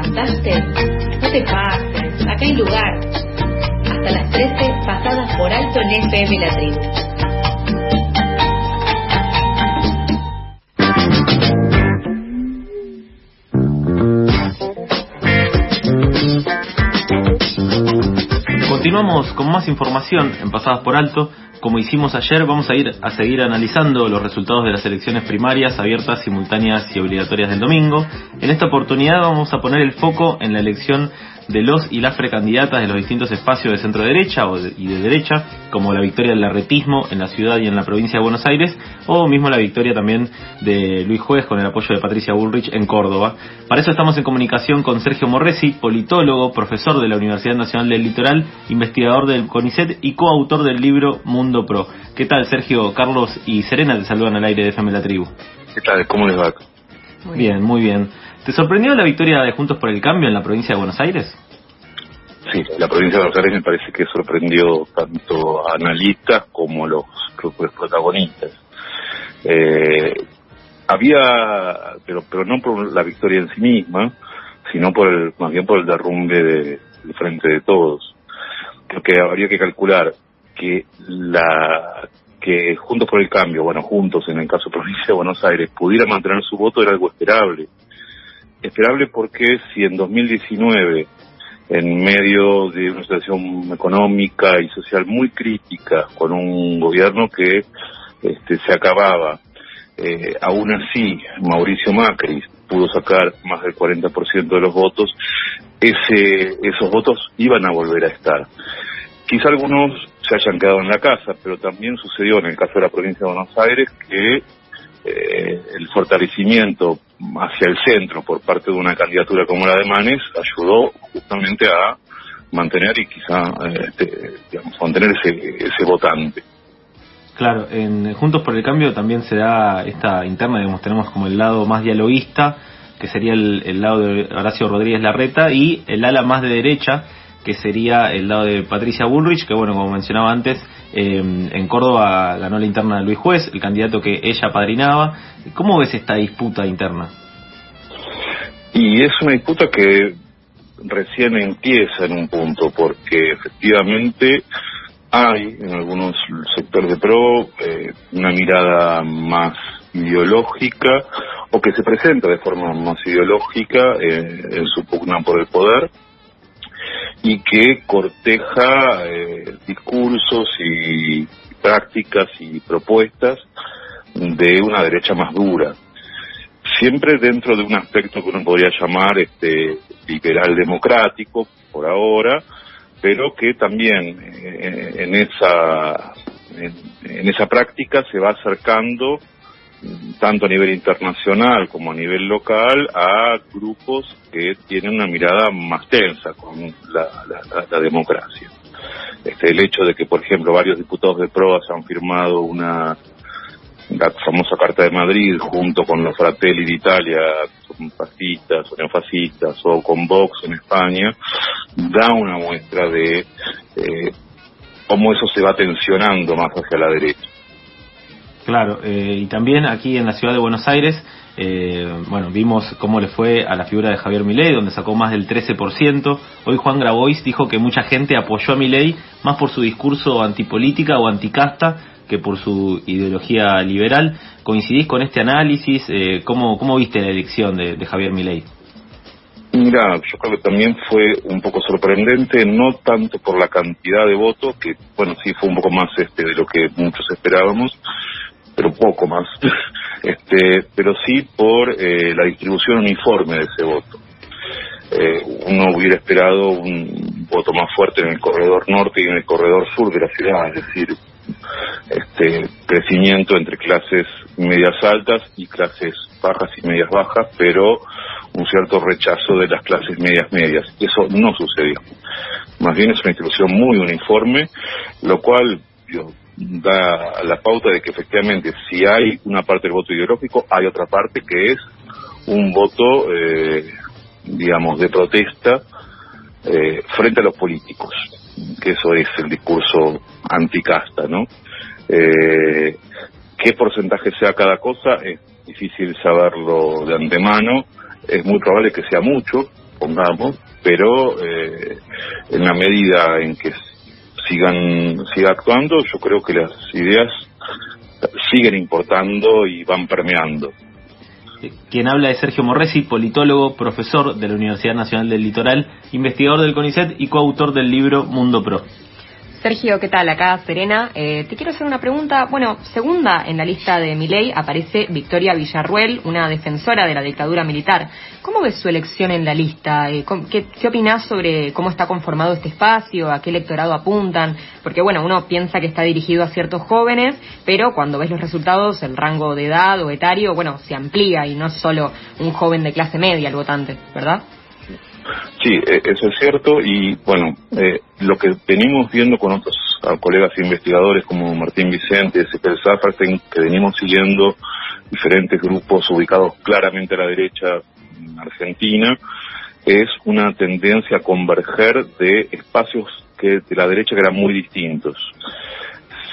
levantaste? No te pases, acá hay lugar. Hasta las 13, pasadas por alto en FM La Tribu. Continuamos con más información en Pasadas por Alto. Como hicimos ayer, vamos a ir a seguir analizando los resultados de las elecciones primarias abiertas, simultáneas y obligatorias del domingo. En esta oportunidad vamos a poner el foco en la elección de los y las precandidatas de los distintos espacios de centro derecha y de derecha, como la victoria del larretismo en la ciudad y en la provincia de Buenos Aires, o mismo la victoria también de Luis Juez con el apoyo de Patricia Bullrich en Córdoba. Para eso estamos en comunicación con Sergio Morresi, politólogo, profesor de la Universidad Nacional del Litoral, investigador del CONICET y coautor del libro Mundo Pro. ¿Qué tal, Sergio? Carlos y Serena te saludan al aire de FM La Tribu. ¿Qué tal? ¿Cómo les va? Muy bien, muy bien. ¿Te sorprendió la victoria de Juntos por el Cambio en la provincia de Buenos Aires? Sí, la provincia de Buenos Aires me parece que sorprendió tanto a analistas como a los, protagonistas. Eh, había, pero pero no por la victoria en sí misma, sino por el, más bien por el derrumbe de, del frente de todos. Creo que habría que calcular que la que Juntos por el Cambio, bueno, juntos en el caso de provincia de Buenos Aires, pudiera mantener su voto era algo esperable esperable porque si en 2019, en medio de una situación económica y social muy crítica, con un gobierno que este, se acababa, eh, aún así Mauricio Macri pudo sacar más del 40% de los votos, ese, esos votos iban a volver a estar. Quizá algunos se hayan quedado en la casa, pero también sucedió en el caso de la provincia de Buenos Aires que eh, el fortalecimiento hacia el centro por parte de una candidatura como la de Manes ayudó justamente a mantener y quizá eh, este, digamos, mantener ese, ese votante. Claro, en Juntos por el Cambio también se da esta interna, digamos, tenemos como el lado más dialoguista, que sería el, el lado de Horacio Rodríguez Larreta, y el ala más de derecha, que sería el lado de Patricia Bullrich, que bueno, como mencionaba antes, eh, en Córdoba ganó la interna de Luis Juez, el candidato que ella padrinaba. ¿Cómo ves esta disputa interna? Y es una disputa que recién empieza en un punto, porque efectivamente hay en algunos sectores de PRO eh, una mirada más ideológica o que se presenta de forma más ideológica eh, en su pugna por el poder y que corteja eh, discursos y prácticas y propuestas de una derecha más dura. Siempre dentro de un aspecto que uno podría llamar este liberal democrático por ahora, pero que también eh, en esa en esa práctica se va acercando tanto a nivel internacional como a nivel local, a grupos que tienen una mirada más tensa con la, democracia. Este, el hecho de que, por ejemplo, varios diputados de PROAS han firmado una la famosa Carta de Madrid junto con los Fratelli d'Italia, son fascistas o neofascistas, o con Vox en España, da una muestra de eh, cómo eso se va tensionando más hacia la derecha. Claro, eh, y también aquí en la ciudad de Buenos Aires, eh, bueno, vimos cómo le fue a la figura de Javier Milei, donde sacó más del 13%. Hoy Juan Grabois dijo que mucha gente apoyó a Milei más por su discurso antipolítica o anticasta que por su ideología liberal. ¿Coincidís con este análisis? Eh, ¿cómo, ¿Cómo viste la elección de, de Javier Milei? Mira, yo creo que también fue un poco sorprendente, no tanto por la cantidad de votos, que bueno, sí fue un poco más este de lo que muchos esperábamos, pero poco más, este, pero sí por eh, la distribución uniforme de ese voto. Eh, uno hubiera esperado un voto más fuerte en el corredor norte y en el corredor sur de la ciudad, es decir, este crecimiento entre clases medias altas y clases bajas y medias bajas, pero un cierto rechazo de las clases medias medias. Eso no sucedió. Más bien es una distribución muy uniforme, lo cual yo, da la pauta de que efectivamente si hay una parte del voto ideológico, hay otra parte que es un voto, eh, digamos, de protesta eh, frente a los políticos, que eso es el discurso anticasta, ¿no? Eh, ¿Qué porcentaje sea cada cosa? Es difícil saberlo de antemano, es muy probable que sea mucho, supongamos, pero eh, en la medida en que sigan siga actuando, yo creo que las ideas siguen importando y van permeando. Quien habla es Sergio Morresi, politólogo, profesor de la Universidad Nacional del Litoral, investigador del CONICET y coautor del libro Mundo Pro. Sergio, ¿qué tal? Acá Serena. Eh, te quiero hacer una pregunta. Bueno, segunda en la lista de Miley aparece Victoria Villarruel, una defensora de la dictadura militar. ¿Cómo ves su elección en la lista? Eh, ¿Qué, qué opinás sobre cómo está conformado este espacio? ¿A qué electorado apuntan? Porque, bueno, uno piensa que está dirigido a ciertos jóvenes, pero cuando ves los resultados, el rango de edad o etario, bueno, se amplía y no es solo un joven de clase media el votante, ¿verdad? Sí, e, eso es cierto y bueno, eh, lo que venimos viendo con otros colegas investigadores como Martín Vicente, Ezequiel Zafarten, que venimos siguiendo diferentes grupos ubicados claramente a la derecha en Argentina, es una tendencia a converger de espacios que de la derecha que eran muy distintos.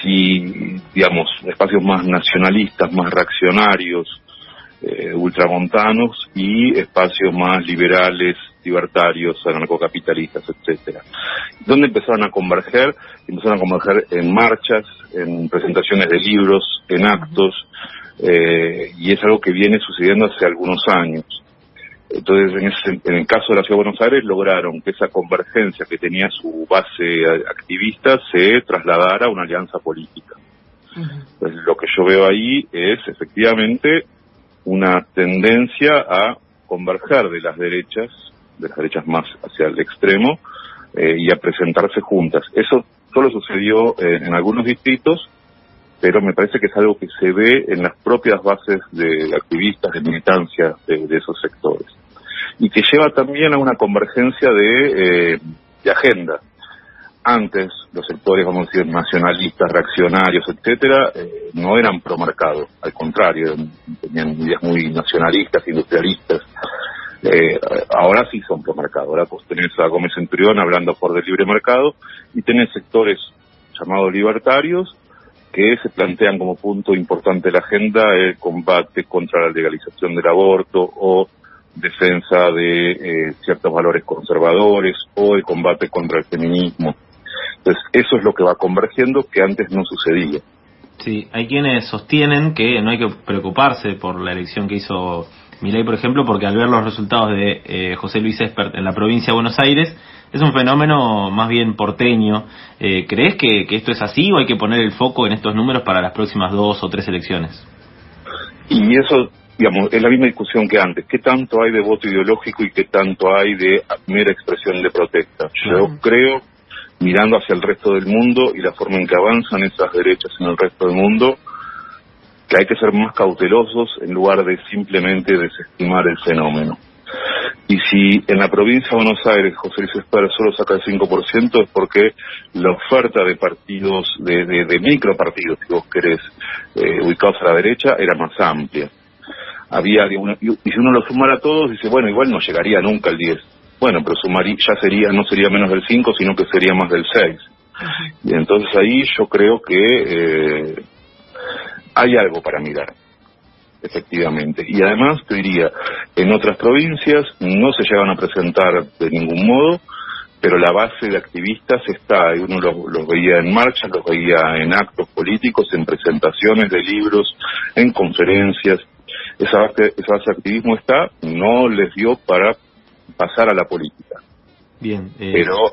Si, digamos, espacios más nacionalistas, más reaccionarios, eh, ultramontanos y espacios más liberales, libertarios, anarcocapitalistas, etcétera. ¿Dónde empezaron a converger? Empezaron a converger en marchas, en presentaciones de libros, en actos, eh, y es algo que viene sucediendo hace algunos años. Entonces, en, el caso de la Ciudad de Buenos Aires, lograron que esa convergencia que tenía su base activista se trasladara a una alianza política. Entonces, lo que yo veo ahí es efectivamente una tendencia a converger de las derechas de las derechas más hacia el extremo, eh, y a presentarse juntas. Eso solo sucedió eh, en algunos distritos, pero me parece que es algo que se ve en las propias bases de activistas, de militancia de, esos sectores. Y que lleva también a una convergencia de, eh, de agenda. Antes, los sectores, vamos a decir, nacionalistas, reaccionarios, etcétera, no eran promarcados. Al contrario, tenían ideas muy nacionalistas, industrialistas, eh, ahora sí son promercados. Ahora pues tenés a Gómez Centurión hablando por del libre mercado y tenés sectores llamados libertarios que se plantean como punto importante de la agenda el combate contra la legalización del aborto o defensa de eh, ciertos valores conservadores o el combate contra el feminismo. Entonces, eso es lo que va convergiendo que antes no sucedía. Sí, hay quienes sostienen que no hay que preocuparse por la elección que hizo Milei, por ejemplo, porque al ver los resultados de eh, José Luis Espert en la provincia de Buenos Aires, es un fenómeno más bien porteño. Eh, ¿Crees que, esto es así o hay que poner el foco en estos números para las próximas dos o tres elecciones? Y eso, digamos, es la misma discusión que antes. ¿Qué tanto hay de voto ideológico y qué tanto hay de mera expresión de protesta? Yo creo, mirando hacia el resto del mundo y la forma en que avanzan esas derechas en el resto del mundo, que hay que ser más cautelosos en lugar de simplemente desestimar el fenómeno. Y si en la provincia de Buenos Aires José Luis Esper solo saca el 5% es porque la oferta de partidos, de, de, micropartidos, si vos querés, eh, ubicados a la derecha, era más amplia. Había, y si uno lo sumara a todos, dice, bueno, igual no llegaría nunca al 10. Bueno, pero sumaría, ya sería, no sería menos del 5, sino que sería más del 6. Y entonces ahí yo creo que eh, hay algo para mirar, efectivamente. Y además, te diría, en otras provincias no se llegan a presentar de ningún modo, pero la base de activistas está, y uno los, veía en marcha, los veía en actos políticos, en presentaciones de libros, en conferencias. Esa base, esa base de activismo está, no les dio para pasar a la política. Bien. Eh, pero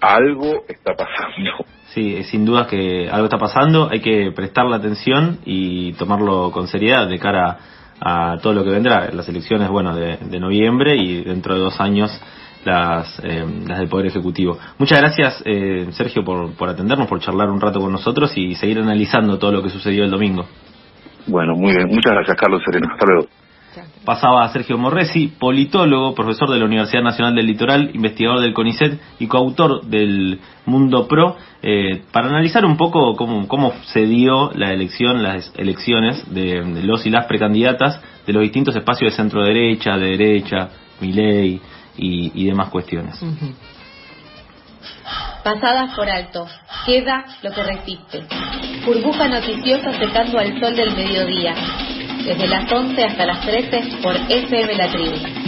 algo está pasando. Sí, sin duda que algo está pasando, hay que prestarle atención y tomarlo con seriedad de cara a todo lo que vendrá, las elecciones, bueno, de, noviembre y dentro de dos años las, eh, las del Poder Ejecutivo. Muchas gracias, eh, Sergio, por, por atendernos, por charlar un rato con nosotros y seguir analizando todo lo que sucedió el domingo. Bueno, muy bien. Muchas gracias, Carlos Sereno. Hasta luego. Pasaba a Sergio Morresi, politólogo, profesor de la Universidad Nacional del Litoral, investigador del CONICET y coautor del Mundo Pro, eh, para analizar un poco cómo, cómo se dio la elección, las elecciones de, los y las precandidatas de los distintos espacios de centro derecha, de derecha, Miley y, y demás cuestiones. Pasadas por alto, queda lo que resiste. Burbuja noticiosa secando al sol del mediodía desde las 11 hasta las 13 por FM La Tribu.